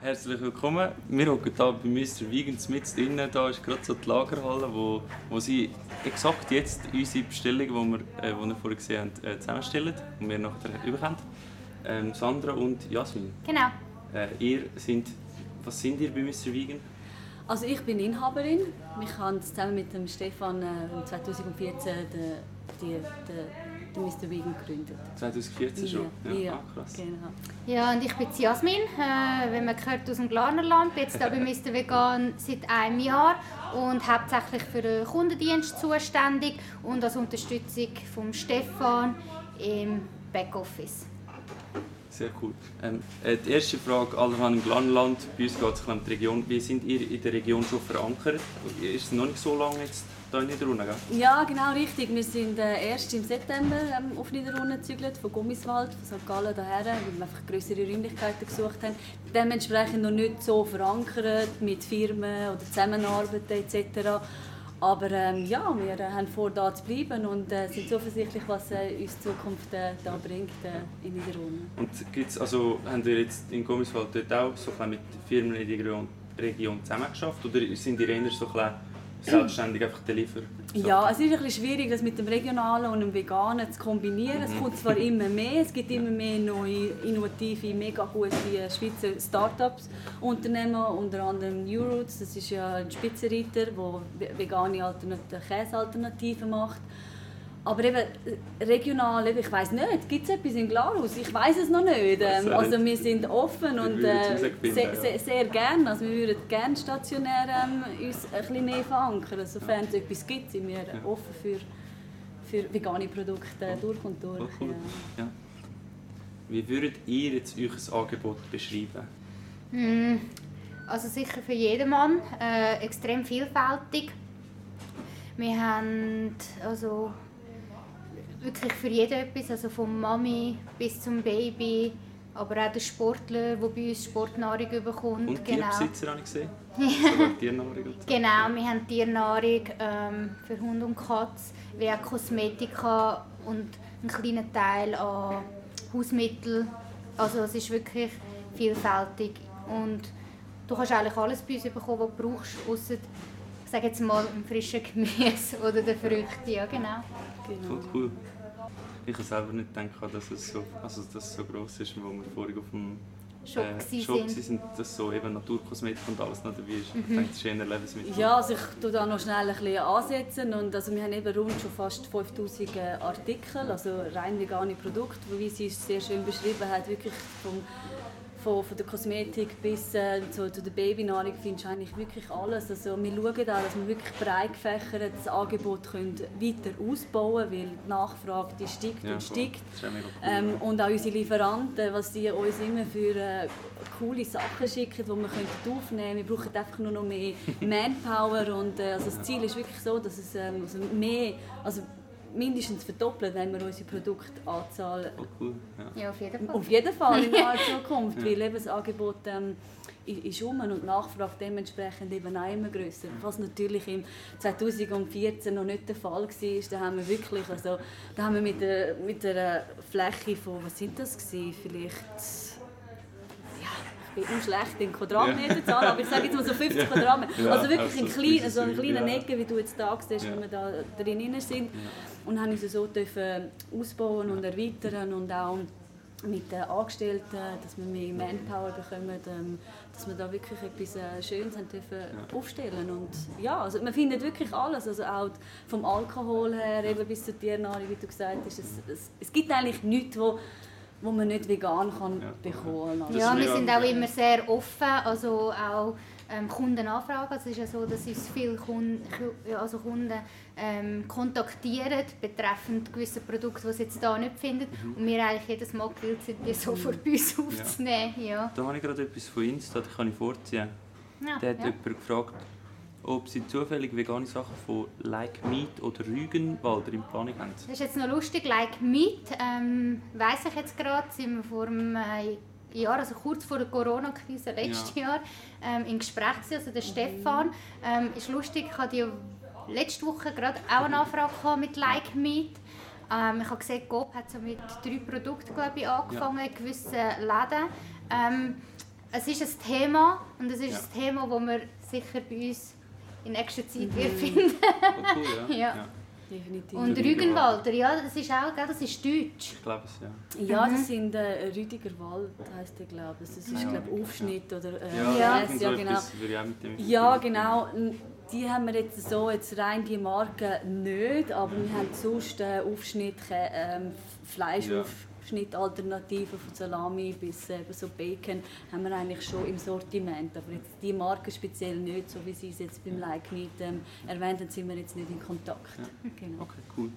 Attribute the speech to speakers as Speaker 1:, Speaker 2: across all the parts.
Speaker 1: Herzlich willkommen. Wir hocken hier bei Mr. Vegan mit drinnen. Da ist gerade so die Lagerhalle, wo, wo sie exakt jetzt unsere Bestellung, die wir, äh, die wir vorher gesehen haben, äh, zusammenstellen und wir nachher überkommen. Ähm, Sandra und Jasmin.
Speaker 2: Genau.
Speaker 1: Äh, ihr sind, was sind ihr bei Mr. Vegan?
Speaker 3: Also ich bin Inhaberin. Ich habe zusammen mit dem Stefan äh, 2014 den, die, den, den Mr. Vegan gegründet.
Speaker 1: 2014 schon?
Speaker 3: Ja, ja
Speaker 1: Ah, krass.
Speaker 3: genau.
Speaker 2: Ja, und ich bin die Jasmin, äh, wenn man gehört aus dem Glarnerland, bin jetzt hier bei Mr. Vegan seit einem Jahr und hauptsächlich für den Kundendienst zuständig und als Unterstützung von Stefan im Backoffice.
Speaker 1: Sehr cool. Ähm, äh, die erste Frage, alle haben im Glanland, bei uns geht es um die Region. Wie sind ihr in der Region schon verankert? Ist es noch nicht so lange jetzt hier in Niederrunde, gell?
Speaker 3: Ja, genau richtig. Wir sind äh, erst im September ähm, auf Niederrunde gezügelt, von Gummiswald, von St. Gallen daher, weil wir einfach größere Räumlichkeiten gesucht haben. Dementsprechend noch nicht so verankert mit Firmen oder Zusammenarbeiten etc. Aber ähm, ja, wir äh, haben vor, da zu bleiben und äh, sind zuversichtlich, was äh, uns die Zukunft äh, da bringt äh, in Niederrunde.
Speaker 1: Und gibt's, also, habt ihr jetzt in Gommiswald dort auch so mit Firmen in der Region, zusammengeschafft? Oder sind ihr eher so ein selbstständig einfach Deliver? So.
Speaker 3: Ja, es ist ein bisschen schwierig, das mit dem Regionalen und dem Veganen zu kombinieren. Es kommt zwar immer mehr, es gibt immer mehr neue, innovative, mega gute Schweizer Start-ups, Unternehmen, unter anderem New Roots, das ist ja ein Spitzenreiter, der vegane Alternat- Käsealternativen macht. Aber eben äh, regional, ich weiß nicht, gibt es etwas in Glarus? Ich weiß es noch nicht. Ähm, also
Speaker 1: nicht.
Speaker 3: wir sind offen
Speaker 1: Wir
Speaker 3: und äh, sehr,
Speaker 1: ja.
Speaker 3: sehr, sehr gerne. Also wir würden gerne stationär ähm, uns ein bisschen mehr verankern. Sofern es etwas gibt, sind wir offen für, für vegane Produkte äh, durch und durch.
Speaker 1: Cool.
Speaker 3: Ja.
Speaker 1: Ja. Wie würdet ihr jetzt euer Angebot beschreiben?
Speaker 2: Hm, Also sicher für jedermann, äh, extrem vielfältig. Wir haben also wirklich für jeden etwas, also vom Mami bis zum Baby, aber auch der Sportler, der bei uns Sportnahrung bekommt.
Speaker 1: Und Tierbesitzer habe ich gesehen. Sogar Tiernahrung und so.
Speaker 2: Genau, wir haben Tiernahrung ähm, für Hund und Katz, wie auch Kosmetika und einen kleinen Teil an Hausmitteln. Also es ist wirklich vielfältig und du kannst eigentlich alles bei uns bekommen, was du brauchst, ich sage jetzt mal ein frisches Gemüse oder die Früchte. Ja, genau.
Speaker 1: Voll cool. Ich habe selber nicht gedacht, dass es so, also dass es so gross ist, wo wir vorhin auf dem
Speaker 2: Shop
Speaker 1: äh,
Speaker 2: gsi
Speaker 1: Shop
Speaker 2: sind.
Speaker 1: dass so eben Naturkosmetik und alles noch dabei ist. Ich denke, das ist eher Lebensmittel.
Speaker 3: Ja, also ich tue da noch schnell ein bisschen ansetzen. Und also wir haben eben rund schon fast 5000 Artikel, also rein vegane Produkte, wie sie es sehr schön beschrieben hat, wirklich vom, von, von der Kosmetik bis äh, zu, zu der Babynahrung findest du eigentlich wirklich alles. Also wir schauen auch, dass wir wirklich breit gefächert das Angebot können weiter ausbauen können, weil die Nachfrage die steigt
Speaker 1: Ja,
Speaker 3: und steigt.
Speaker 1: Cool.
Speaker 3: Ähm, und auch unsere Lieferanten, was die uns immer für äh, coole Sachen schicken, die wir könnten aufnehmen können. Wir brauchen einfach nur noch mehr Manpower. Und, äh, also das Ziel ist wirklich so, dass es ähm, also mehr, also mindestens verdoppelt, wenn wir unsere Produktanzahl
Speaker 1: Voll cool. Ja.
Speaker 2: Ja, auf jeden Fall.
Speaker 3: auf jeden Fall in naher Zukunft, weil eben das Angebot ähm, ist um und die Nachfrage dementsprechend eben auch immer grösser. Was natürlich im 2014 noch nicht der Fall war, da haben wir wirklich, also da haben wir mit der, mit einer Fläche von, was sind das gewesen? vielleicht ja, ich bin immer schlecht in Quadratmeterzahl, aber ich sage jetzt mal so 50 Quadratmeter. Also wirklich
Speaker 1: also
Speaker 3: ein
Speaker 1: so
Speaker 3: kleiner, so eine
Speaker 1: bisschen,
Speaker 3: kleine
Speaker 1: ja.
Speaker 3: Ecke, wie du jetzt da siehst,
Speaker 1: Ja.
Speaker 3: wenn wir da drin sind. Und haben uns so dürfen ausbauen und erweitern und auch mit den Angestellten, dass wir mehr Manpower bekommen, ähm, dass wir da wirklich etwas äh, Schönes haben dürfen aufstellen und ja, also man findet wirklich alles, also auch vom Alkohol her eben bis zur Tiernahrung, wie du gesagt hast, es, es, es gibt eigentlich nichts, wo, wo man nicht vegan kann
Speaker 1: Ja.
Speaker 3: bekommen kann.
Speaker 2: Ja, wir sind auch immer sehr offen, also auch ähm, Kundenanfragen. Also es ist ja so, dass uns viele Kunden, ja, also Kunden ähm, kontaktieren betreffend gewisse Produkte, die sie jetzt hier nicht finden.
Speaker 1: Mhm.
Speaker 2: Und wir eigentlich jedes Mal gewillt sind, die sofort bei uns aufzunehmen. Ja.
Speaker 1: Da habe ich gerade etwas von Insta, das kann ich vorziehen.
Speaker 2: Ja,
Speaker 1: Da hat
Speaker 2: ja.
Speaker 1: jemand gefragt, ob sie zufällig vegane Sachen von Like Meat oder Rügenwalder in Planung haben.
Speaker 2: Das ist jetzt noch lustig, like Meat, ähm, weiss ich jetzt gerade, sind wir vor einem äh, Jahr, also kurz vor der Corona-Krise letztes Jahr, ähm, im Gespräch gewesen, also der Stefan. Ähm, ist lustig, ich hatte ja letzte Woche gerade auch eine Anfrage mit Like Meat. Ähm, ich habe gesehen, Coop hat so mit drei Produkten glaube ich, angefangen in gewissen Läden. Ähm, es ist ein Thema und es ist
Speaker 1: Ja.
Speaker 2: ein Thema, das wir sicher bei uns in nächster Zeit
Speaker 3: Mhm.
Speaker 2: finden.
Speaker 1: Oh, cool, ja.
Speaker 2: Ja.
Speaker 3: Definitiv.
Speaker 2: Und Rügenwalder, ja, das ist auch, gell, das ist Deutsch.
Speaker 1: Ich glaube es, ja.
Speaker 3: Ja,
Speaker 2: Mhm.
Speaker 3: das sind äh, Rüdiger Wald, heisst der, glaube ich. Das ist,
Speaker 1: Ja.
Speaker 3: glaube Aufschnitt oder äh,
Speaker 1: Ja,
Speaker 2: Ja.
Speaker 1: so
Speaker 3: ja, genau.
Speaker 1: ich
Speaker 3: Ja, genau. Die haben wir jetzt so, jetzt rein die Marke nicht, aber wir haben sonst äh, Aufschnitt, Kä- ähm, Fleischaufschnitt-Alternativen von Salami bis eben so Bacon haben wir eigentlich schon im Sortiment. Aber jetzt die Marke speziell nicht, so wie Sie es jetzt beim Like Meat ähm, erwähnt haben, sind wir jetzt nicht in Kontakt. Genau.
Speaker 1: Okay, cool.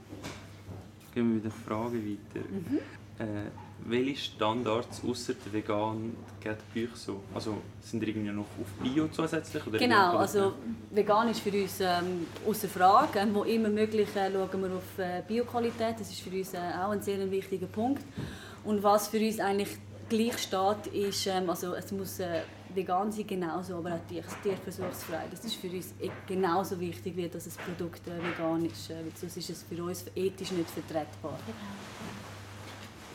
Speaker 1: Gehen wir mit den Fragen weiter.
Speaker 3: Mhm.
Speaker 1: Äh, welche Standards außer der vegan geht bei euch so? Also sind ihr irgendwie noch auf Bio zusätzlich? Oder
Speaker 3: Genau, also vegan ist für uns ähm, außer Frage. Ähm, wo immer möglich äh, schauen wir auf äh, Bioqualität. Das ist für uns äh, auch ein sehr wichtiger Punkt. Und was für uns eigentlich gleich steht, ist, ähm, also es muss äh, vegan sein, genauso, aber auch tier tierversuchsfrei. Das ist für uns e- genauso wichtig, wie dass das Produkt äh, vegan ist. Äh, weil sonst ist es für uns ethisch nicht vertretbar.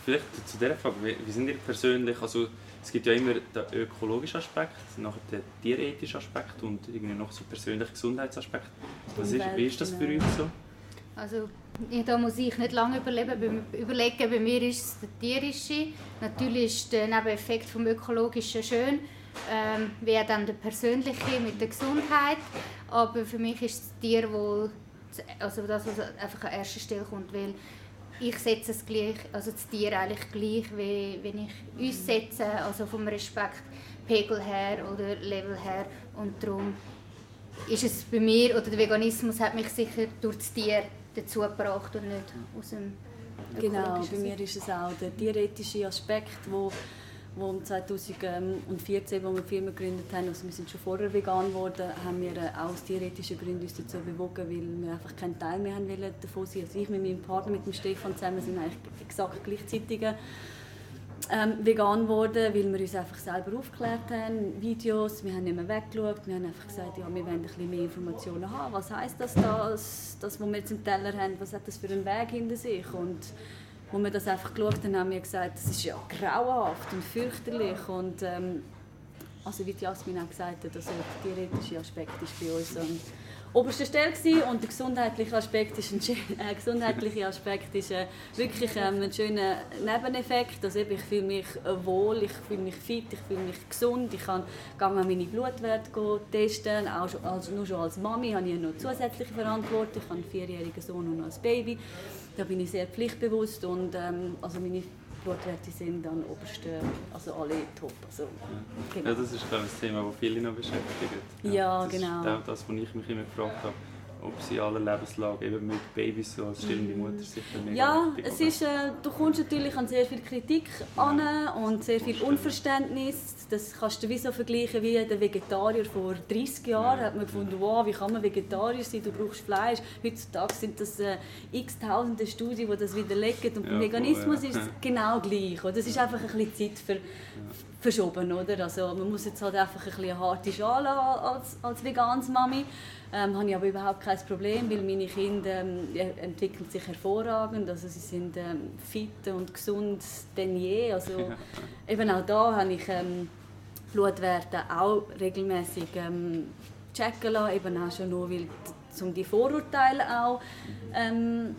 Speaker 1: Vielleicht zu dieser Frage, wie, wie sind ihr persönlich, also es gibt ja immer den ökologischen Aspekt, nachher den tierethischen Aspekt und irgendwie noch so persönlichen Gesundheitsaspekt. Was ist, wie ist das für euch so?
Speaker 2: Also, da muss ich nicht lange überleben, überlegen. Bei mir ist es der tierische. Natürlich ist der Nebeneffekt vom ökologischen schön, ähm, wie dann der persönliche mit der Gesundheit. Aber für mich ist das Tierwohl also das, was einfach an erster Stelle kommt, weil ich setze es gleich, also das Tier eigentlich gleich, wie wenn ich uns setze, also vom Respekt Pegel her oder Level her. Und darum ist es bei mir, oder der Veganismus hat mich sicher durch das Tier dazu gebracht und nicht aus dem
Speaker 3: Genau, bei mir ist es auch der tierethische Aspekt, wo, wo im 2014, als wir die Firma gegründet haben, also wir sind schon vorher vegan geworden, haben wir äh, auch aus tierethischen Gründen uns dazu bewogen, weil wir einfach keinen Teil mehr haben wollen davon sein. Also ich mit meinem Partner, mit dem Stefan zusammen, sind eigentlich exakt gleichzeitig ähm, vegan geworden, weil wir uns einfach selber aufgeklärt haben, Videos, wir haben nicht mehr weggeschaut, wir haben einfach gesagt, ja, wir wollen ein bisschen mehr Informationen haben, was heisst das, das, das, was wir jetzt im Teller haben, was hat das für einen Weg hinter sich? Und wo wir das einfach geschaut haben, haben wir gesagt, das ist ja grauenhaft und fürchterlich und ähm, also wie Jasmin auch gesagt hat, also der tierethische Aspekt ist bei uns an oberster Stelle und der gesundheitliche Aspekt ist ein, äh, gesundheitliche Aspekt ist äh, wirklich ähm, ein schöner Nebeneffekt. Also ich fühle mich wohl, ich fühle mich fit, ich fühle mich gesund, ich kann meine Blutwerte testen, auch also nur schon als Mami habe ich noch zusätzliche Verantwortung, ich habe einen vierjährigen Sohn und noch ein Baby. Da bin ich sehr pflichtbewusst und ähm, also meine Blutwerte sind an obersten, also alle top. Also, genau.
Speaker 1: Ja, das ist glaube ich, das Thema, das viele noch beschäftigt.
Speaker 3: Ja,
Speaker 1: das
Speaker 3: genau.
Speaker 1: ist auch das, was ich mich immer gefragt habe, ob sie in aller Lebenslage, eben mit Babys so als stillende Mutter sicher mega
Speaker 3: Ja,
Speaker 1: wichtig,
Speaker 3: es ist, äh, du kommst natürlich an sehr viel Kritik an und sehr viel Unverständnis. Das kannst du wie so vergleichen wie der Vegetarier vor 30 Jahren. hat man gefunden, wow, wie kann man Vegetarier sein, du brauchst Fleisch. Heutzutage sind das äh, x tausende Studien, die das widerlegen. Und beim
Speaker 1: Ja,
Speaker 3: Veganismus
Speaker 1: voll,
Speaker 3: ist
Speaker 1: ja.
Speaker 3: es genau gleich. Oder? Es ist einfach ein bisschen Zeit für, verschoben. Oder? Also, man muss jetzt halt einfach ein bisschen harte Schale als, als veganes Mami. Ähm, habe ich aber überhaupt kein Problem, weil meine Kinder ähm, entwickeln sich hervorragend. Also sie sind ähm, fit und gesund denn je. Also, eben auch da habe ich ähm, Blutwerte auch regelmäßig ähm, checken lassen, eben auch schon nur, weil um die Vorurteile auch ähm,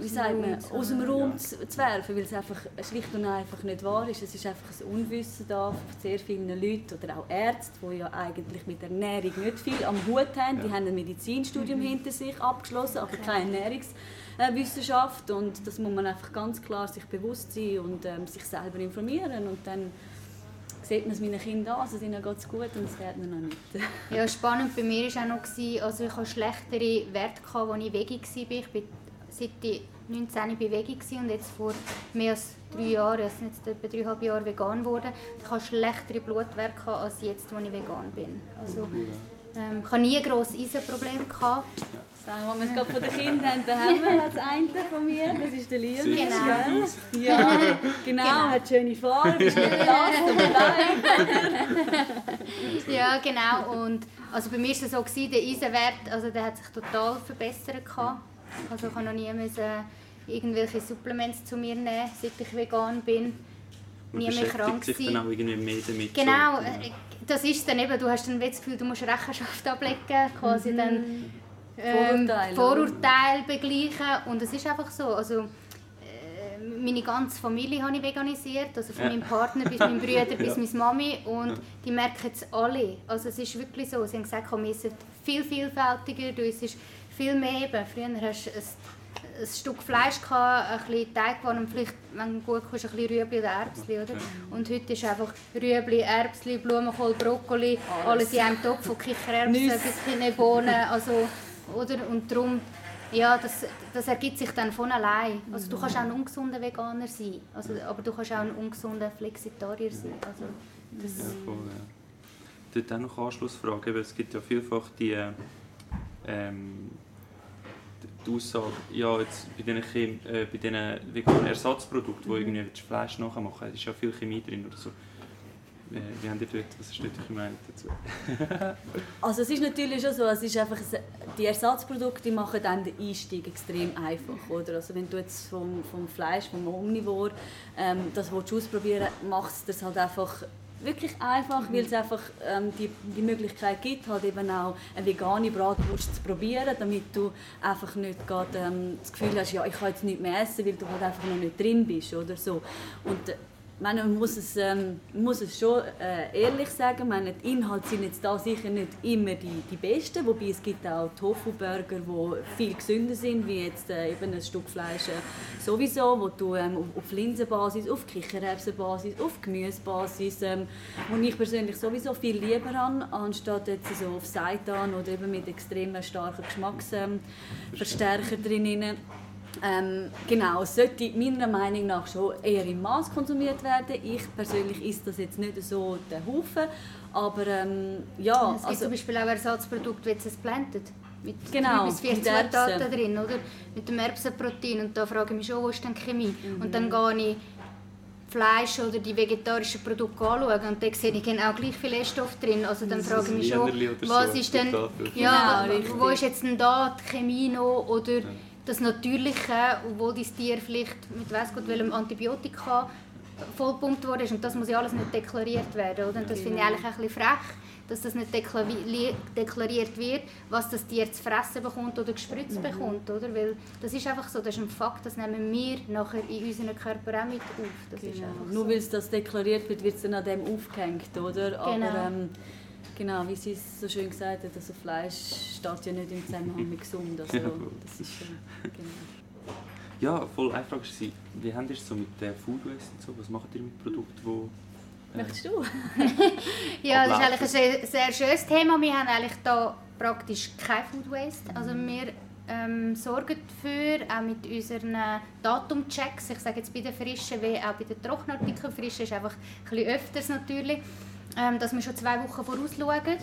Speaker 3: wie sagt man, aus dem Raum zu, zu werfen, weil es einfach schlicht und einfach nicht wahr ist. Es ist einfach ein Unwissen da von sehr vielen Leuten oder auch Ärzte, die ja eigentlich mit Ernährung nicht viel am Hut haben. Die haben ein Medizinstudium hinter sich abgeschlossen, aber keine Ernährungswissenschaft und das muss man einfach ganz klar sich bewusst sein und ähm, sich selber informieren und dann sieht man es meinen Kindern an, also ihnen geht es gut und es wird mir noch nicht.
Speaker 2: Ja, spannend bei mir war auch noch, also ich hatte schlechtere Werte, als ich Veggie war. Ich bin seit ich 19 bin Veggie gewesen und jetzt vor mehr als drei Jahren, also jetzt etwa dreieinhalb Jahre vegan geworden. Ich hatte schlechtere Blutwerte gehabt, als jetzt, als ich vegan bin. Also, ähm, ich hatte nie ein grosses Eisenproblem. Gehabt.
Speaker 3: Sagen wir, wenn wir es gerade von den Kindern haben, da haben wir das eine von mir, das ist der Liam.
Speaker 2: Genau.
Speaker 1: aus.
Speaker 3: Ja, genau, hat schöne Farbe, ist nicht nein.
Speaker 2: Ja, genau. Und also bei mir war es so, der Eisenwert also der hat sich total verbessert. Gehabt. Also ich habe noch nie müssen irgendwelche Supplements zu mir nehmen, seit ich vegan bin.
Speaker 1: man
Speaker 2: nie mehr krank
Speaker 1: sich dann auch irgendwie mehr damit.
Speaker 2: Genau,
Speaker 1: so,
Speaker 2: äh, das ist dann eben, du hast dann das Gefühl, du musst Rechenschaft ablegen, quasi dann ähm,
Speaker 3: Vorurteile,
Speaker 2: Vorurteile begleichen. Und es ist einfach so, also äh, meine ganze Familie habe ich veganisiert, also von
Speaker 1: Ja.
Speaker 2: meinem Partner bis meinem Bruder bis
Speaker 1: Ja.
Speaker 2: meine Mami. Und die merken es alle, also es ist wirklich so, sie haben gesagt, komm, wir essen viel vielfältiger, du isst viel mehr eben, früher hast du ein ein Stück Fleisch gehabt, ein bisschen Teigwaren und vielleicht, wenn du gut kochst, ein bisschen Rüebli oder Erbsli, oder? Und heute ist einfach Rüebli, Erbsli, Blumenkohl, Brokkoli, alles, in einem Topf, von Kichererbsen
Speaker 3: Nüsse.
Speaker 2: bis Kinnebohnen, also, oder? Und darum, ja, das, das ergibt sich dann von allein. Also du kannst auch ein ungesunder Veganer sein, also, aber du kannst auch ein ungesunder Flexitarier sein. Also, das,
Speaker 1: Ja, voll, ja. Dort auch noch Anschlussfrage, weil es gibt ja vielfach die, äh, ähm, die Aussage, ja, jetzt bei diesen, Chem äh, bei diesen veganen Ersatzprodukten, wo irgendwie du Fleisch nachmachen willst, ist ja viel Chemie drin oder so. Äh, wie habt ihr dort, was ist dort eure Meinung dazu?
Speaker 3: Also es ist natürlich schon so, es ist einfach, die Ersatzprodukte die machen dann den Einstieg extrem einfach, oder? Also wenn du jetzt vom, vom Fleisch, vom Omnivore, ähm, das willst du ausprobieren macht es das halt einfach wirklich einfach, weil es einfach ähm, die, die Möglichkeit gibt, halt eben auch eine vegane Bratwurst zu probieren, damit du einfach nicht gerade, ähm, das Gefühl hast, ja, ich kann jetzt nicht mehr essen, weil du halt einfach noch nicht drin bist oder so. Und äh, man muss es, ähm, muss es schon äh, ehrlich sagen, meine, die Inhalte sind jetzt da sicher nicht immer die, die besten, wobei es gibt auch Tofu-Burger, die viel gesünder sind, wie jetzt äh, eben ein Stück Fleisch äh, sowieso, wo du ähm, auf, Linsenbasis, auf Kichererbsenbasis, auf Gemüsebasis, ähm, wo ich persönlich sowieso viel lieber habe, anstatt jetzt so auf Seitan oder eben mit extrem starken Geschmacksverstärker ähm, drinnen. Ähm, genau, es sollte meiner Meinung nach schon eher im Maß konsumiert werden. Ich persönlich esse das jetzt nicht so den Haufen, aber ähm, ja,
Speaker 2: es gibt
Speaker 3: also
Speaker 2: zum Beispiel auch Ersatzprodukte, wie ein Blended. Mit
Speaker 3: Genau,
Speaker 2: drei bis vier
Speaker 3: mit
Speaker 2: Zutaten
Speaker 3: Erbsen.
Speaker 2: drin, oder? Mit dem Erbsenprotein. Und da frage ich mich schon, wo ist denn die Chemie?
Speaker 3: Mhm.
Speaker 2: Und dann gehe ich Fleisch oder die vegetarischen Produkte anschauen und dann sehe ich genau gleich viel Essstoff drin. Also dann frage ich mich schon, was
Speaker 1: so,
Speaker 2: ist denn, ja,
Speaker 3: Genau,
Speaker 2: wo- ist jetzt denn da die Chemie noch oder das Natürliche, obwohl dein Tier vielleicht mit weiss Gott welchem Antibiotika vollpumpt worden ist und das muss ja alles nicht deklariert werden, oder? Und das finde ich eigentlich ein bisschen frech, dass das nicht deklari- deklariert wird, was das Tier zu fressen bekommt oder gespritzt bekommt, oder? Weil das ist einfach so, das ist ein Fakt, das nehmen wir nachher in unseren Körper auch mit auf. Das ist
Speaker 3: Genau. Nur
Speaker 2: so.
Speaker 3: weil es das deklariert wird, wird es dann an dem aufgehängt, oder? Aber
Speaker 2: Genau.
Speaker 3: ähm, genau, wie sie es so schön gesagt hat, also Fleisch steht ja nicht im Zusammenhang mit gesund. Also,
Speaker 1: Ja, voll.
Speaker 3: das ist, äh, genau.
Speaker 1: Ja, voll eine Frage war, wie habt ihr es so mit äh, Food Waste und so? Was macht ihr mit Produkten, wo... Äh,
Speaker 3: Möchtest du?
Speaker 2: Ja, das ist eigentlich ein sehr, sehr schönes Thema. Wir haben eigentlich da praktisch kein Food Waste. Also wir ähm, sorgen dafür, auch mit unseren Datumchecks, ich sage jetzt bei den frischen wie auch bei den Trockenartikeln, frisch ist einfach ein bisschen öfters natürlich, ähm, dass wir schon zwei Wochen vorausschauen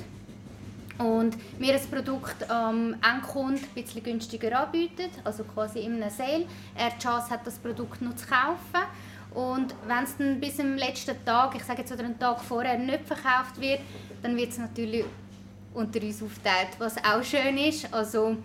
Speaker 2: und wir das Produkt am Endkunden ein bisschen günstiger anbieten, also quasi in einem Sale. Er die Chance hat, das Produkt noch zu kaufen. Und wenn es dann bis zum letzten Tag, ich sage jetzt oder einen Tag vorher, nicht verkauft wird, dann wird es natürlich unter uns aufgeteilt, was auch schön ist. Also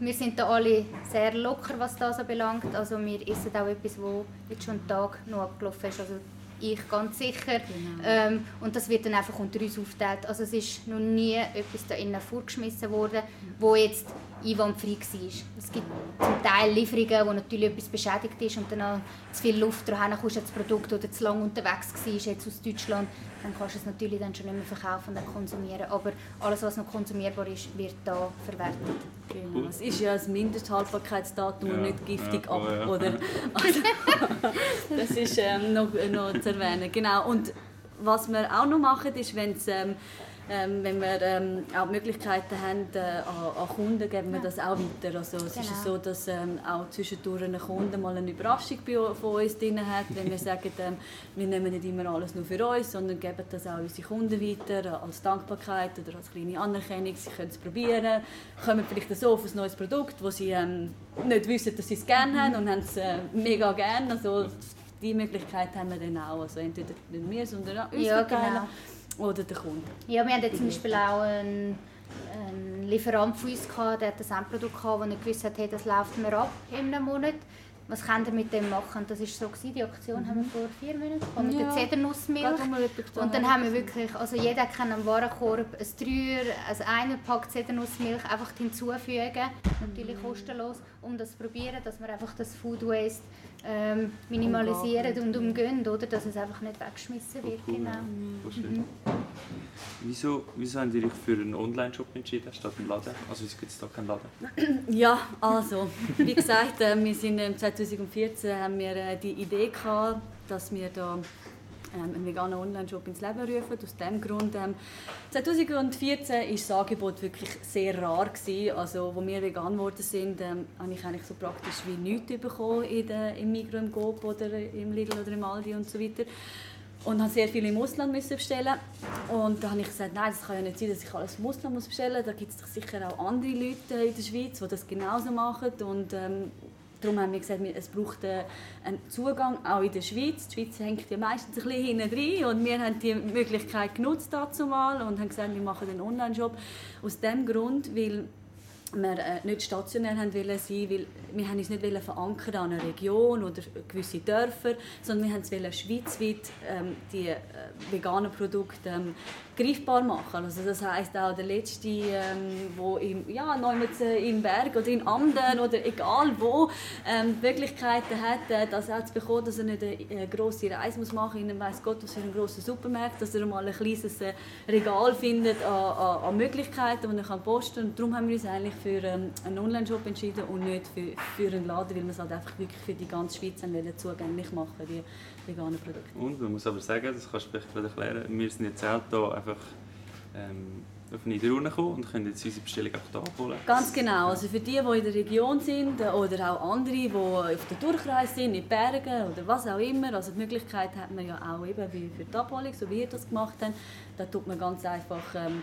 Speaker 2: wir sind da alle sehr locker, was das anbelangt. Also wir essen auch etwas, wo jetzt schon einen Tag noch abgelaufen ist. Also ich ganz sicher. Ähm, und das wird dann einfach unter uns aufgeteilt. Also es ist noch nie etwas da innen vorgeschmissen worden, wo jetzt einwandfrei war. Es gibt zum Teil Lieferungen, wo natürlich etwas beschädigt ist und dann auch zu viel Luft dran kommst, das Produkt oder zu lange unterwegs war, jetzt aus Deutschland, dann kannst du es natürlich dann schon nicht mehr verkaufen und dann konsumieren. Aber alles, was noch konsumierbar ist, wird da verwertet.
Speaker 3: Genau. Es ist ja ein Mindesthaltbarkeitsdatum und
Speaker 1: Ja,
Speaker 3: nicht giftig
Speaker 1: ja,
Speaker 3: ab,
Speaker 1: ja.
Speaker 3: oder? Also, das ist ähm, noch, noch zu erwähnen. Genau. Und was wir auch noch machen, ist, wenn's, ähm, ähm, wenn wir ähm, auch Möglichkeiten haben äh, an, an Kunden, geben wir das auch weiter. Also, es ist
Speaker 2: Genau.
Speaker 3: so, dass ähm, auch zwischendurch ein Kunde mal eine Überraschung von uns drin hat, wenn wir sagen, ähm, wir nehmen nicht immer alles nur für uns, sondern geben das auch unsere Kunden weiter äh, als Dankbarkeit oder als kleine Anerkennung. Sie können es probieren, kommen vielleicht so auf ein neues Produkt, wo sie ähm, nicht wissen, dass sie es gerne haben und haben es äh, mega gerne. Also, die Möglichkeit haben wir dann auch. Also entweder nicht wir, sondern auch uns
Speaker 2: Ja,
Speaker 3: verteilen
Speaker 2: genau.
Speaker 3: Oder der Kunde.
Speaker 2: Ja, wir hatten jetzt zum Beispiel auch einen, einen Lieferant von uns, gehabt, der hat ein Endprodukt, gehabt, wo er gewusst hat, hey, das läuft mir ab in einem Monat. was könnt ihr mit dem machen? Das war so, gewesen, die Aktion mhm. haben wir vor vier Monaten gehabt, mit ja. der Zedernussmilch. Und dann haben wir wirklich, also jeder kann am Warenkorb ein Dreier, ein Einerpack Zedernussmilch einfach hinzufügen, natürlich mhm. kostenlos, um das zu probieren, dass wir einfach das Food Waste ähm, minimalisieren und umgehen, oder? dass es einfach nicht weggeschmissen wird.
Speaker 1: Cool. Genau. Mhm. Wieso, wieso haben Sie sich für einen Online-Shop entschieden statt einen Laden? Also wieso gibt es da keinen Laden?
Speaker 3: Ja, also, wie gesagt, äh, wir sind 2014 haben wir äh, die Idee gehabt, dass wir da ähm, einen veganen Online-Shop ins Leben rufen. Aus diesem Grund. Ähm, 2014 war das Angebot wirklich sehr rar. Gewesen. Also, als wir vegan geworden sind, ähm, habe ich eigentlich so praktisch wie nichts bekommen in der, im Migros, im Coop oder im Lidl oder im Aldi und so weiter. Und habe sehr viel im Ausland bestellen. Und da habe ich gesagt, nein, das kann ja nicht sein, dass ich alles im Ausland muss bestellen muss. Da gibt es sicher auch andere Leute in der Schweiz, die das genauso machen. Und ähm, Darum haben wir gesagt, es braucht einen Zugang auch in der Schweiz. Die Schweiz hängt ja meistens ein bisschen hinten drin und wir haben die Möglichkeit genutzt dazu mal und haben gesagt, wir machen einen Online-Shop. Aus dem Grund, weil wir äh, nicht stationär haben wollen sein, weil wir haben uns nicht verankern an einer Region oder gewisse Dörfer, sondern wir es schweizweit ähm, die äh, veganen Produkte ähm, greifbar machen. Also das heißt auch der letzte, ähm, wo im, ja, äh, im Berg oder in Anden oder egal wo ähm, Möglichkeiten hat, äh, das auch zu bekommen, dass er nicht eine, eine grosse Reise muss machen muss, in weiß Gott was für einen grossen Supermarkt, dass er mal ein kleines äh, Regal findet an, an, an Möglichkeiten, die er kann posten kann. Und darum haben wir uns eigentlich für ähm, einen Online-Shop entschieden und nicht für, für einen Laden, weil wir es halt einfach wirklich für die ganze Schweiz zugänglich machen die veganen Produkte.
Speaker 1: Und man muss aber sagen, das kannst du vielleicht erklären, wir sind jetzt auch hier einfach ähm, auf Niederrhein kommen und können jetzt unsere Bestellung auch hier abholen.
Speaker 3: Ganz genau. Also für die, die in der Region sind oder auch andere, die auf der Durchreise sind, in Bergen oder was auch immer. Also die Möglichkeit hat man ja auch eben für die Abholung, so wie wir das gemacht haben. Da tut man ganz einfach ähm,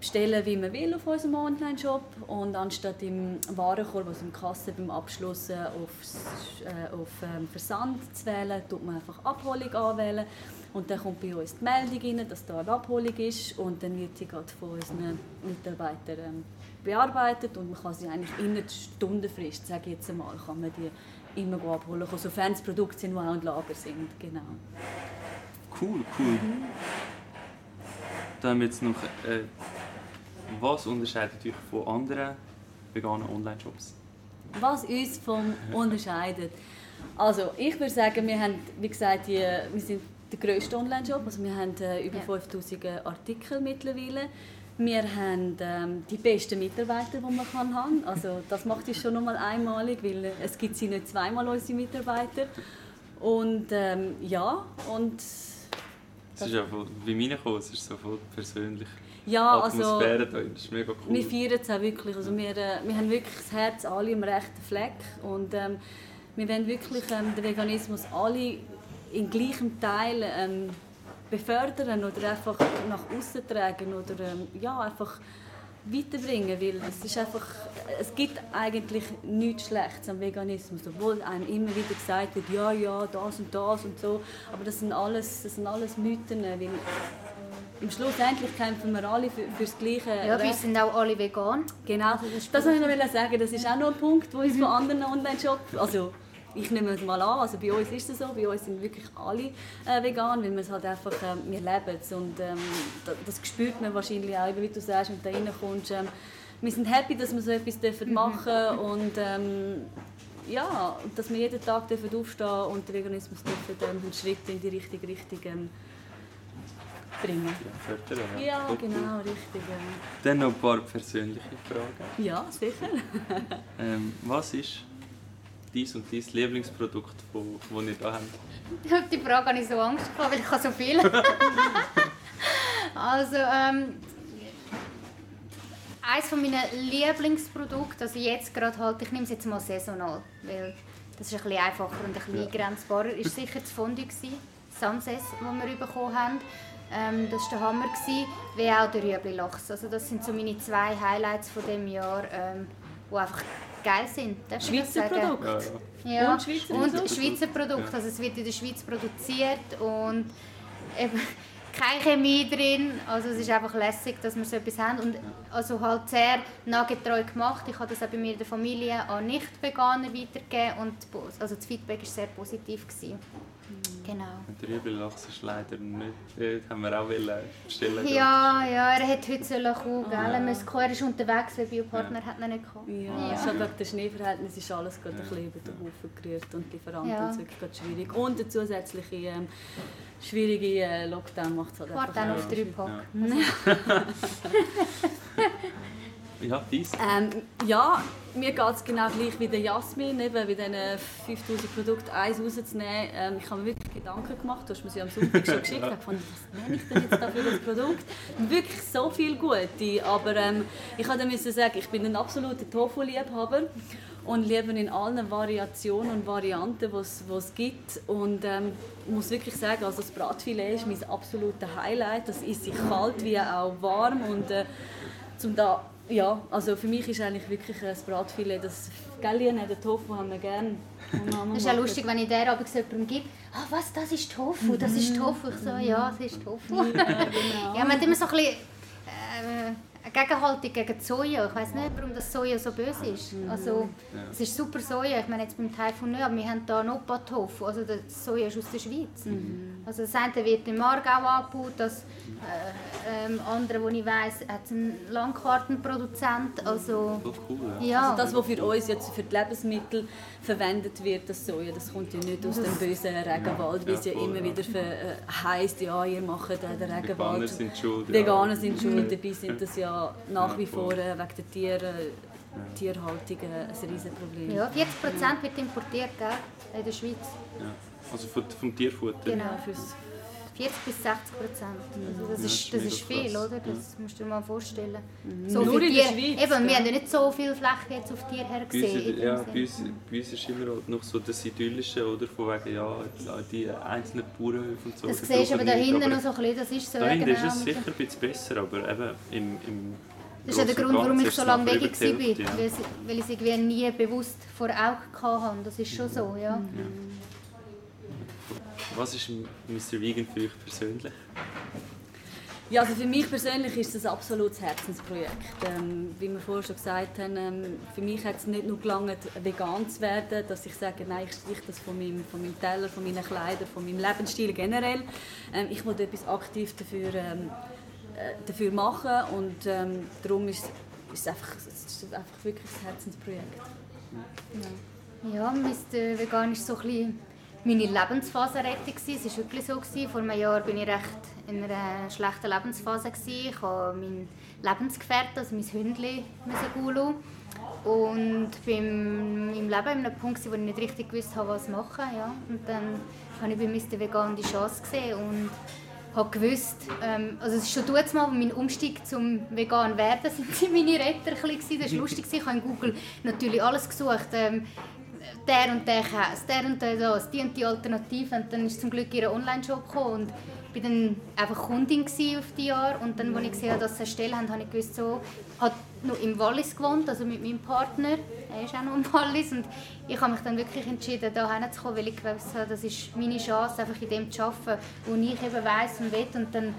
Speaker 3: bestellen, wie man will auf unserem Online-Shop und anstatt im Warenkorb, also im Kasse beim Abschluss äh, auf, äh, auf ähm, Versand zu wählen, tut man einfach Abholung anwählen und dann kommt bei uns die Meldung rein, dass da eine Abholung ist und dann wird sie gerade von unseren Mitarbeitern ähm, bearbeitet und man kann sie eigentlich in einer Stundenfrist, sage ich jetzt einmal, kann man die immer abholen, sofern es Produkte sind, die auch im Lager sind. Genau.
Speaker 1: Cool, cool. Mhm. Dann haben wir jetzt noch äh, was unterscheidet euch von anderen veganen Online-Shops?
Speaker 3: Was uns vom unterscheidet? Also ich würde sagen, wir haben, wie gesagt, die, wir sind der grösste Online-Shop. Also wir haben äh, über ja. 5000 Artikel mittlerweile. Wir haben ähm, die besten Mitarbeiter, die man kann haben. Also das macht es schon nochmal einmalig, weil es gibt sie nicht zweimal unsere Mitarbeiter. Und ähm, ja, und...
Speaker 1: Es ist ja voll, wie mir es ist so voll persönlich.
Speaker 3: Ja, also,
Speaker 1: Atmosphäre also, das ist mega cool.
Speaker 3: Wir feiern es auch wirklich. Also wir, äh, wir haben wirklich das Herz alle im rechten Fleck und ähm, wir wollen wirklich ähm, den Veganismus alle in gleichem Teil ähm, befördern oder einfach nach außen tragen oder ähm, ja, einfach weiterbringen, weil es ist einfach, es gibt eigentlich nichts Schlechtes am Veganismus, obwohl einem immer wieder gesagt wird, ja, ja, das und das und so, aber das sind alles, das sind alles Mythen, weil im Schluss endlich kämpfen wir alle für, für das Gleiche.
Speaker 2: Ja, wir sind auch alle vegan.
Speaker 3: Genau, das, das wollte ich noch sagen. Das ist auch noch ein Punkt, der uns von anderen Online-Shops, also ich nehme es mal an, also bei uns ist es so, bei uns sind wirklich alle äh, vegan, weil wir es halt einfach, äh, wir leben es und ähm, das, das spürt man wahrscheinlich auch, wie du sagst, wenn du da reinkommst. Ähm, wir sind happy, dass wir so etwas dürfen machen dürfen und ähm, ja, dass wir jeden Tag dürfen aufstehen und den Veganismus dürfen ähm, einen Schritt in die richtige Richtung ähm, bringen. Ja, ja. ja genau, richtig. Ja.
Speaker 1: Dann noch ein paar persönliche Fragen.
Speaker 3: Ja, sicher.
Speaker 1: ähm, was ist dein und dein Lieblingsprodukt, das ihr hier
Speaker 2: habt? Die Frage habe ich so Angst gehabt, weil ich habe so viel. also, ähm, eines meiner Lieblingsprodukte, also jetzt gerade halt, ich nehme es jetzt mal saisonal, weil das ist ein bisschen einfacher und ein bisschen ja. eingrenzbarer, ist sicher das Fondue gewesen, Samses, das wir bekommen haben. Ähm, das war der Hammer, gewesen, wie auch der Rüebli-Lachs. Also das sind so meine zwei Highlights von dem Jahr, ähm, die einfach geil sind.
Speaker 3: Darf Schweizer Produkt.
Speaker 2: Ja, ja. Und Schweizer und Produkt. Schweizer Produkt. Also es wird in der Schweiz produziert und eben, keine Chemie drin. Also es ist einfach lässig, dass wir so etwas haben. Und also halt sehr nahgetreu gemacht. Ich habe das auch bei mir in der Familie an Nicht-Veganer weitergegeben und also das Feedback war sehr positiv. Gewesen. Genau.
Speaker 1: Der Rüebelachs ist leider nicht, das haben wir auch bestellen
Speaker 2: Ja, ja, er hat heute sollen kommen, oh. Er, er ist unterwegs, weil Biopartner ja. hat noch nicht gekommen.
Speaker 3: Ja, ja. schon wegen den Schneeverhältnissen ist alles gerade ja. ein bisschen über den Haufen gerührt und die Lieferanten ja. ist wirklich schwierig. Und der zusätzliche ähm, schwierige äh, Lockdown macht es halt
Speaker 2: Warte einfach... auf drei Pack.
Speaker 1: Ja. Ja, dies?
Speaker 3: Ähm, ja, mir geht es genau gleich wie der Jasmin, eben bei diesen 5000 Produkten eins rauszunehmen. Ähm, ich habe mir wirklich Gedanken gemacht, du hast mir sie am Sonntag schon geschickt, ich fand, was nehme ich denn jetzt da für das Produkt? Wirklich so viel Gute, aber ähm, ich musste sagen, ich bin ein absoluter Tofu-Liebhaber und lebe in allen Variationen und Varianten, die es gibt. Und ähm, muss wirklich sagen, also das Bratfilet ist mein absolutes Highlight. Das ist sich kalt wie auch warm und äh, zum da ja, also für mich ist eigentlich wirklich ein Bratfilet, das Gallien, den Tofu haben wir gerne.
Speaker 2: Es ist ja lustig, wenn ich der Abend jemandem gebe, ah was, das ist Tofu, das ist Tofu. Ich so, ja, das ist Tofu. Ja, genau. ja man hat immer so ein bisschen, äh, eine Gegenhaltung gegen Soja. Ich weiß nicht, warum das Soja so böse ist. Mhm. Also, ja. Es ist super Soja. Ich meine jetzt beim Taifun nicht, aber wir haben hier noch Tofu. Also das Soja ist aus der Schweiz. Mhm. Also das eine wird im Aargau angebaut, das äh, ähm, andere, wo ich weiss, hat einen Langkartenproduzent. Also,
Speaker 1: oh, cool,
Speaker 3: ja. ja. Also das, was für uns jetzt für die Lebensmittel verwendet wird, das Soja, das kommt ja nicht aus dem bösen Regenwald, wie es ja, immer wieder äh, heisst, ja, ihr macht den Regenwald.
Speaker 1: Veganer sind schuld.
Speaker 3: Veganer sind schuld, dabei sind das ja nach wie vor äh, wegen der Tiere, Tierhaltung ein Riesenproblem.
Speaker 2: Ja, 40 Prozent wird importiert gell? in der Schweiz.
Speaker 1: Ja. Also vom Tierfutter?
Speaker 2: Genau, fürs 40 bis 60 Prozent. Also das, ja, ist, das ist viel, krass. oder? Das musst du dir mal vorstellen.
Speaker 3: Mhm. So Nur in der Schweiz?
Speaker 2: Eben, wir haben ja nicht so viel Fläche jetzt auf Tier her gesehen.
Speaker 1: Bei uns, ja, bei uns, bei uns ist immer noch so das Idyllische, oder? Von wegen, ja, die einzelnen Bauernhöfe und so.
Speaker 2: Das, das siehst du aber da hinten noch so ein bisschen, das ist so.
Speaker 1: Da hinten genau. ist es sicher ein bisschen besser, aber eben im, im
Speaker 2: das ist ja der Grund, warum ich so lange weg war, ja. weil, ich es irgendwie nie bewusst vor Augen hatte. Das ist schon so, ja. ja.
Speaker 1: Was ist Mr. Vegan für euch persönlich?
Speaker 3: Ja, also für mich persönlich ist es ein absolutes Herzensprojekt. Ähm, wie wir vorher schon gesagt haben, ähm, für mich hat es nicht nur gelangt, vegan zu werden, dass ich sage, nein, ich streiche das von meinem, von meinem Teller, von meinen Kleidern, von meinem Lebensstil generell. Ähm, ich will etwas aktiv dafür, ähm, äh, dafür machen und ähm, darum ist, ist es, einfach, es ist einfach wirklich ein Herzensprojekt.
Speaker 2: Ja, ja Mr. Vegan ist so ein bisschen meine Lebensphasenrettung. Es war wirklich so. Vor einem Jahr war ich recht in einer schlechten Lebensphase. Ich habe meinen Lebensgefährten, also mein Hündchen, Gulu. Und beim, meinem Leben an einem Punkt, wo ich nicht richtig gewusst habe, was machen. Ja. Und dann habe ich bei Mr. Vegan die Chance gesehen und habe gewusst, ähm, also es ist schon damals mal, mein Umstieg zum vegan werden, sind sie meine Retter ein bisschen. Das war lustig, ich habe in Google natürlich alles gesucht, ähm, der und der Käse, der und der das, die und die Alternative. Und dann ist zum Glück ihr Online-Shop gekommen und ich war dann einfach Kundin auf die Jahr und dann, als ich gesehen habe, dass sie eine Stelle haben, habe ich gewusst, so, hat noch im Wallis gewohnt, also mit meinem Partner, er ist auch noch im Wallis. Und ich habe mich dann wirklich entschieden, da hinzukommen, weil ich gewusst habe, das ist meine Chance, einfach in dem zu arbeiten, wo ich eben weiss und will. Und dann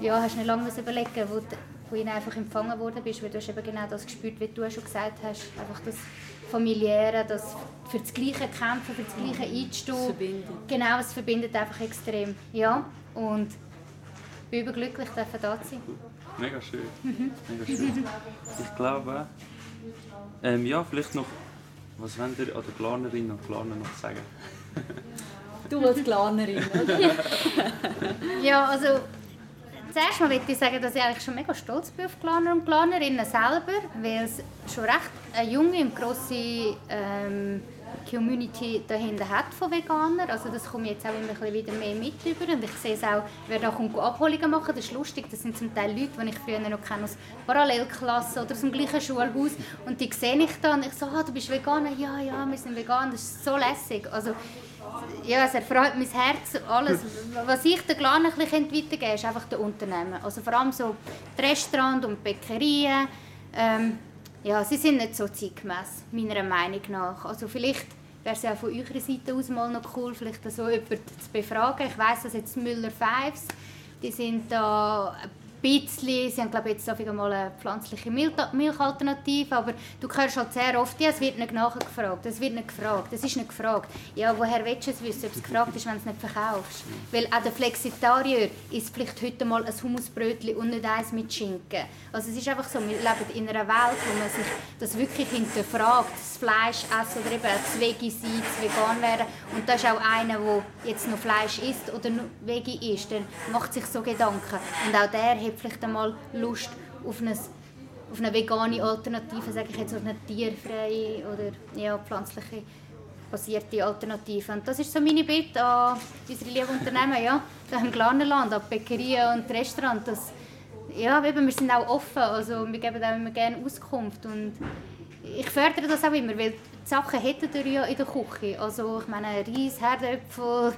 Speaker 2: ja, hast du nicht lange überlegen, wo, wo ich einfach empfangen worden bist, weil du hast eben genau das gespürt, wie du schon gesagt hast, einfach das familiäre, das für das Gleiche kämpfen, für das Gleiche einzustehen. Es verbindet. Genau, es verbindet einfach extrem. Ja, und ich bin überglücklich, dürfen da zu sein.
Speaker 1: Mega schön. Mhm. Mega schön. Ich glaube, ähm, ja, vielleicht noch, was wollt ihr an der Glanerin und Glaner noch sagen?
Speaker 3: du als Glanerin, oder?
Speaker 2: ja, also Zuerst mal möchte ich sagen, dass ich eigentlich schon mega stolz bin auf Glaner und Glanerinnen selber, weil es schon recht eine junge und grosse ähm, Community dahinter hat von Veganern. Also das kommt jetzt auch immer wieder mehr mit über und ich sehe es auch, wer da kommt Abholungen machen, das ist lustig, das sind zum Teil Leute, die ich früher noch kenne aus Parallelklassen oder aus dem gleichen Schulhaus und die sehe ich dann und ich so, ah, du bist Veganer? Ja, ja, wir sind vegan, das ist so lässig. Also ja, es erfreut mein Herz. Alles, was ich den Glan ein bisschen weitergeben ist einfach der Unternehmen. Also vor allem so die Restaurants und die Bäckerien. Ähm, ja, sie sind nicht so zeitgemäß, meiner Meinung nach. Also vielleicht wäre es ja von eurer Seite aus mal noch cool, vielleicht so jemanden zu befragen. Ich weiss, dass jetzt Müller Fives die sind da bisschen, sie haben glaube jetzt mal eine pflanzliche Milchalternative, aber du hörst halt sehr oft, ja, es wird nicht nachgefragt, es wird nicht gefragt, es ist nicht gefragt. Ja, woher willst du es wissen, ob es gefragt ist, wenn du es nicht verkaufst? Weil auch der Flexitarier isst vielleicht heute mal ein Hummusbrötchen und nicht eins mit Schinken. Also es ist einfach so, wir leben in einer Welt, wo man sich das wirklich hinterfragt, das Fleisch essen oder eben das Veggie sein, das Vegan werden. Und da ist auch einer, der jetzt noch Fleisch isst oder noch Veggie isst, der macht sich so Gedanken. Und auch der hat vielleicht einmal Lust auf eine, auf eine vegane Alternative, sage ich jetzt, auf eine tierfreie oder ja, pflanzliche basierte Alternative. Und das ist so meine Bitte an unsere lieben Unternehmen, ja, da im Glanerland, an Bäckerien und Restaurants. Dass, ja, eben, wir sind auch offen, also wir geben auch immer gerne Auskunft und ich fördere das auch immer, weil die Sachen hätten wir ja in der Küche. Also ich meine Reis, Herdöpfel,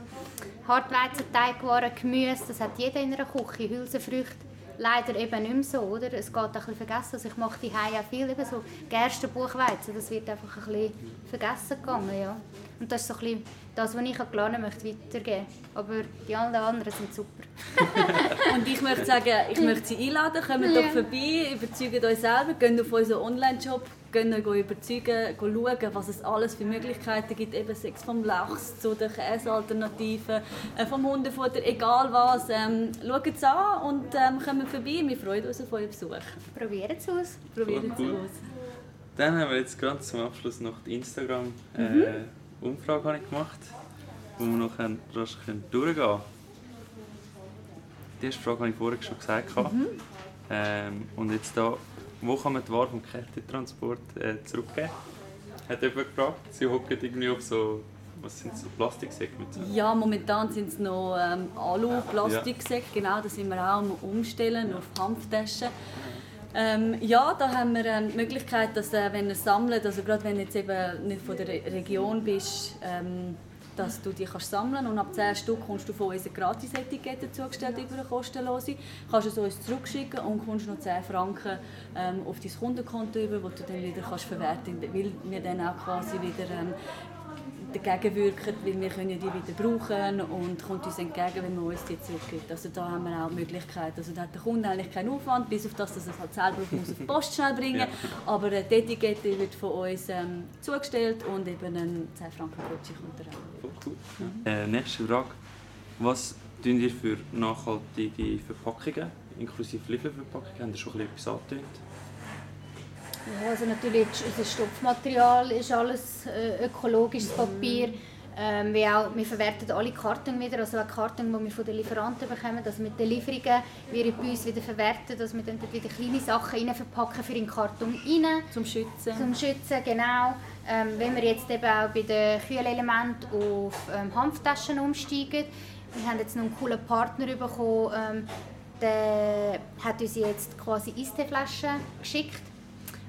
Speaker 2: Hartweizenteigwaren, Gemüse, das hat jeder in einer Küche, Hülsenfrüchte leider eben nicht mehr so, oder? Es geht ein bisschen vergessen. Also ich mache die ja viel, eben so Gerstenbuchweizen, das wird einfach ein bisschen vergessen gegangen, ja. Und das ist so ein bisschen das, was ich gelernt möchte, weitergeben. Aber die anderen sind super.
Speaker 3: und ich möchte sagen, ich möchte Sie einladen, kommt ja. doch vorbei, überzeugt euch selber, geht auf unseren Online-Shop, gehen überzeugen, schauen, was es alles für Möglichkeiten gibt, eben Sex vom Lachs zu den Käsealternativen, äh, vom Hundefutter, egal was. Ähm, schaut es an und ähm, kommen vorbei. Wir freuen uns auf euren Besuch.
Speaker 2: Probieren es aus.
Speaker 3: Probieren es aus.
Speaker 1: Dann haben wir jetzt ganz zum Abschluss noch die Instagram-Umfrage mhm. Gemacht, wo wir noch rasch durchgehen können. Die erste Frage habe ich vorher schon gesagt. Mhm. Ähm, und jetzt hier wo kann man die Ware vom Kältetransport äh, zurückgeben? Hat jemand gefragt? Sie hocken irgendwie auf so, was sind so Plastiksäcke mit so?
Speaker 3: Ja, momentan sind es noch ähm, Alu-Plastiksäcke, ja. genau, da sind wir auch am Umstellen auf Hanftaschen. Ähm, ja, da haben wir ähm, die Möglichkeit, dass äh, wenn ihr sammelt, also gerade wenn du jetzt eben nicht von der Region bist, ähm, dass du die kannst sammeln und ab 10 Stück kommst du von uns eine Gratis-Etikette zugestellt über eine kostenlose. Kannst es uns zurückschicken und kommst noch 10 Franken ähm, auf dein Kundenkonto über, wo du dann wieder kannst verwerten kannst, weil wir dann auch quasi wieder ähm, dagegen wirken, weil wir können die wieder brauchen und kommt uns entgegen, wenn man uns die zurückgibt. Also da haben wir auch die Möglichkeit. Also da hat der Kunde eigentlich keinen Aufwand, bis auf das, dass er es halt selber muss auf die Post schnell bringen ja. Aber die Etikette wird von uns ähm, zugestellt und eben ein 10 Franken Gutschein kommt da
Speaker 1: oh, cool. Mhm. Äh, nächste Frage. Was tun ihr für nachhaltige Verpackungen, inklusive Lieferverpackungen? Haben ihr schon etwas angetönt?
Speaker 2: Ja, also natürlich unser Stoffmaterial ist alles äh, ökologisches Papier. Ähm, wir, auch, wir verwerten alle Karten wieder, also auch Karten, die wir von den Lieferanten bekommen, also mit den Lieferungen wir bei uns wieder verwerten, dass wir dann wieder kleine Sachen rein verpacken für den Karton rein.
Speaker 3: Zum Schützen.
Speaker 2: Zum Schützen, genau. Ähm, wenn wir jetzt eben auch bei den Kühlelementen auf ähm, Hanftaschen umsteigen, wir haben jetzt noch einen coolen Partner bekommen, ähm, der hat uns jetzt quasi Eisteeflaschen geschickt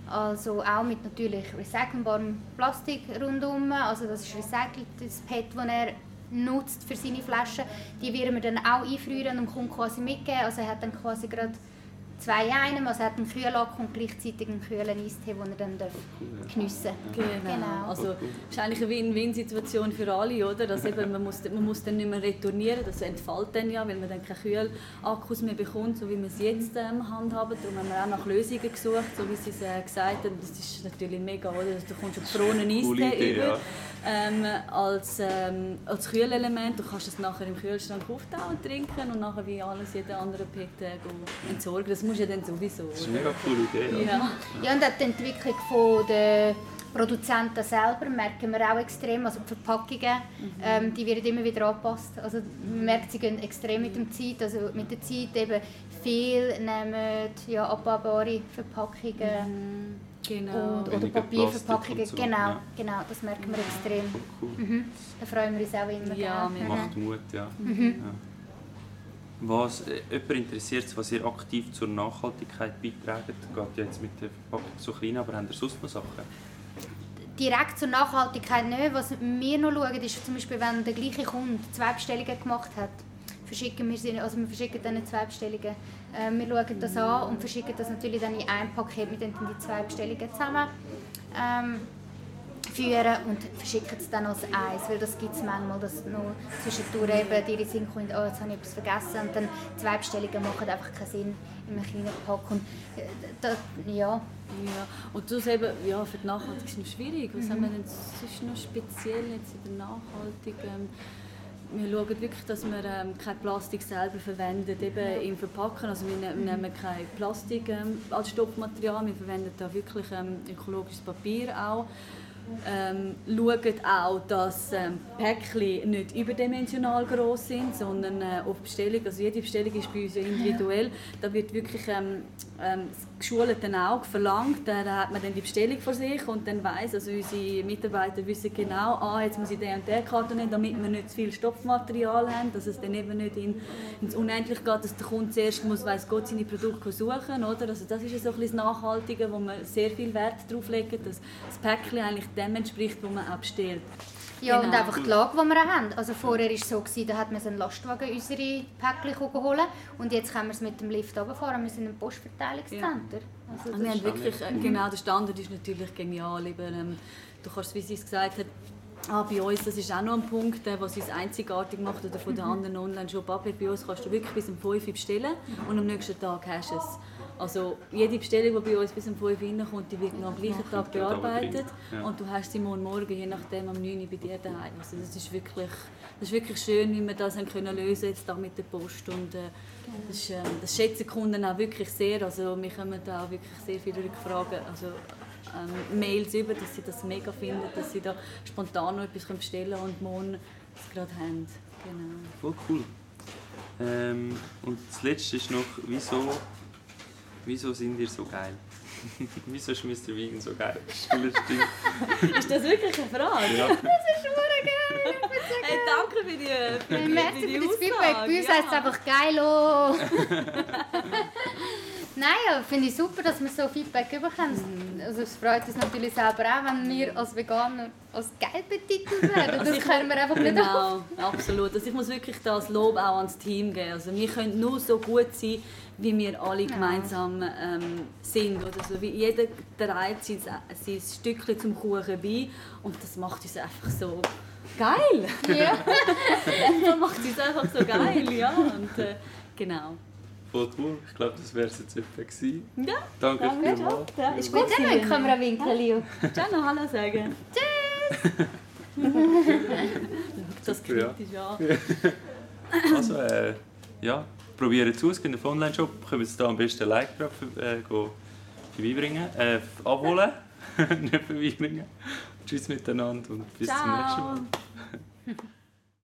Speaker 2: also auch mit natürlich recycelbarem Plastik rundum. Also das ist recyceltes PET, das er nutzt für seine Flaschen. Die werden wir dann auch einfrieren und kommt quasi mitgeben. Also er hat dann quasi gerade zwei in einem. Also er hat einen Kühlakku und gleichzeitig einen kühlen Eistee, den er dann darf geniessen darf.
Speaker 3: Genau. genau. Also es ist eigentlich eine Win-Win-Situation für alle, oder? Dass eben, man, muss, man muss dann nicht mehr retournieren, das entfällt dann ja, weil man dann keine Kühlakkus mehr bekommt, so wie wir es jetzt ähm, handhaben. Darum haben wir auch nach Lösungen gesucht, so wie Sie es äh, gesagt haben. Das ist natürlich mega, oder? Du kommst auf Kronen Eistee über. Ja ähm, als, ähm, als Kühlelement. Du kannst es nachher im Kühlschrank auftauen und trinken und nachher wie alles jeder andere PET äh, entsorgen. Das musst ja dann sowieso.
Speaker 1: Das ist eine mega coole Idee.
Speaker 2: Ja, ja. ja und auch die Entwicklung von der Produzenten selber merken wir auch extrem, also die Verpackungen, mhm. ähm, die werden immer wieder angepasst. Also man merkt, sie gehen extrem mit der Zeit, also mit der Zeit eben viel nehmen ja, abbaubare Verpackungen. Mhm Genau. Und, oder Papierverpackungen. So. Genau, ja. genau, das merken wir extrem. Cool. Mhm. Da freuen wir uns auch immer.
Speaker 1: Ja,
Speaker 2: mir
Speaker 1: macht Mut, ja. Mhm. ja. Was äh, jemand interessiert, was ihr aktiv zur Nachhaltigkeit beiträgt, geht ja jetzt mit der Verpackung so klein, aber habt ihr sonst noch Sachen?
Speaker 2: Direkt zur Nachhaltigkeit nicht. Was wir noch schauen, ist zum Beispiel, wenn der gleiche Kunde zwei Bestellungen gemacht hat verschicken wir sie, also wir verschicken dann zwei Bestellungen. Äh, wir schauen das an und verschicken das natürlich dann in ein Paket mit den zwei Bestellungen zusammen. Ähm, führen und verschicken es dann als eins, weil das gibt es manchmal, dass noch zwischendurch eben die Sinn kommt, oh, jetzt habe ich etwas vergessen und dann zwei Bestellungen machen einfach keinen Sinn in einem kleinen Pack und äh, da, ja.
Speaker 3: Ja, und das eben, ja, für die Nachhaltigkeit ist es noch schwierig. Was mhm. haben wir denn sonst noch speziell jetzt in der Nachhaltigkeit? Ähm, wir schauen wirklich, dass wir ähm, kein Plastik selber verwenden eben im Verpacken. Also wir, ne-, wir nehmen kein Plastik ähm, als Stoffmaterial, wir verwenden da wirklich ähm, ökologisches Papier auch ähm, schauen auch, dass ähm, Päckchen nicht überdimensional groß sind, sondern äh, auf Bestellung, also jede Bestellung ist bei uns individuell, da wird wirklich ähm, ähm, das geschulte Auge verlangt, da hat man dann die Bestellung vor sich und dann weiß, also unsere Mitarbeiter wissen genau, ah, jetzt muss ich den und den Karton nehmen, damit wir nicht zu viel Stoffmaterial haben, dass es dann eben nicht in, ins Unendliche geht, dass der Kunde zuerst muss, weiss Gott, seine Produkte suchen, oder? Also das ist so ein bisschen das Nachhaltige, wo wir sehr viel Wert darauf legen, dass das Päckchen eigentlich dem entspricht, was man abstellt.
Speaker 2: Ja, genau. und einfach die Lage, die wir haben. Also vorher war es so, gewesen, da hat man einen Lastwagen unsere Päckchen holen und jetzt können wir es mit dem Lift runterfahren. Wir sind im Postverteilungscenter.
Speaker 3: Ja. Also wir haben wirklich, äh, genau, der Standard ist natürlich genial. Ähm, du kannst, wie sie es gesagt hat, Ah, bei uns, das ist auch noch ein Punkt, der was uns einzigartig macht oder von den anderen Online-Shop ab. Bei uns kannst du wirklich bis um 5 Uhr bestellen und am nächsten Tag hast du es. Also jede Bestellung, die bei uns bis um 5 Uhr kommt, die wird noch am gleichen Tag bearbeitet ja. und du hast sie morgen, morgen je nachdem am 9 Uhr bei dir daheim. Also das ist wirklich, das ist wirklich schön, wie wir das haben können lösen jetzt da mit der Post und äh, das, äh, das schätzen Kunden auch wirklich sehr. Also wir kommen da auch wirklich sehr viele Rückfragen, also ähm, Mails über, dass sie das mega finden, dass sie da spontan noch etwas bestellen können und morgen es gerade haben. Genau.
Speaker 1: Voll cool. Ähm, und das Letzte ist noch, wieso Wieso sind ihr so geil? Wieso ist Mr. Vegan so geil?
Speaker 3: ist das wirklich eine Frage?
Speaker 2: Ja. Das ist schon geil.
Speaker 3: Hey, danke für die, für die,
Speaker 2: Merci für die für das Feedback. Bei uns ja. heißt es einfach geil. Nein, finde ich super, dass wir so Feedback bekommen. Also es freut uns natürlich selber auch, wenn wir als Veganer als geil betitelt werden. Also das können wir einfach nicht
Speaker 3: Genau, absolut. Also ich muss wirklich das Lob auch ans Team geben. Also wir können nur so gut sein, wie wir alle gemeinsam ähm, sind. Oder so. Wie jeder trägt sein, sein Stückchen zum Kuchen bei und das macht uns einfach so geil. Ja. das macht uns einfach so geil, ja. Und, äh, genau.
Speaker 1: Cool. Ich glaube, das wäre es jetzt etwa gewesen.
Speaker 3: Ja.
Speaker 1: Danke
Speaker 2: ja,
Speaker 1: vielmals.
Speaker 2: Ja, ist gut. Dann ja. können wir winken, Leo.
Speaker 3: Ciao, noch Hallo sagen.
Speaker 2: Tschüss.
Speaker 3: das kritisch ja.
Speaker 1: Also, äh, ja, probieren es aus. Es gibt einen Online-Shop. Können wir da am besten Like drauf äh, vorbeibringen. Äh, abholen. Nicht vorbeibringen. Tschüss miteinander und bis
Speaker 3: Ciao.
Speaker 1: zum nächsten Mal.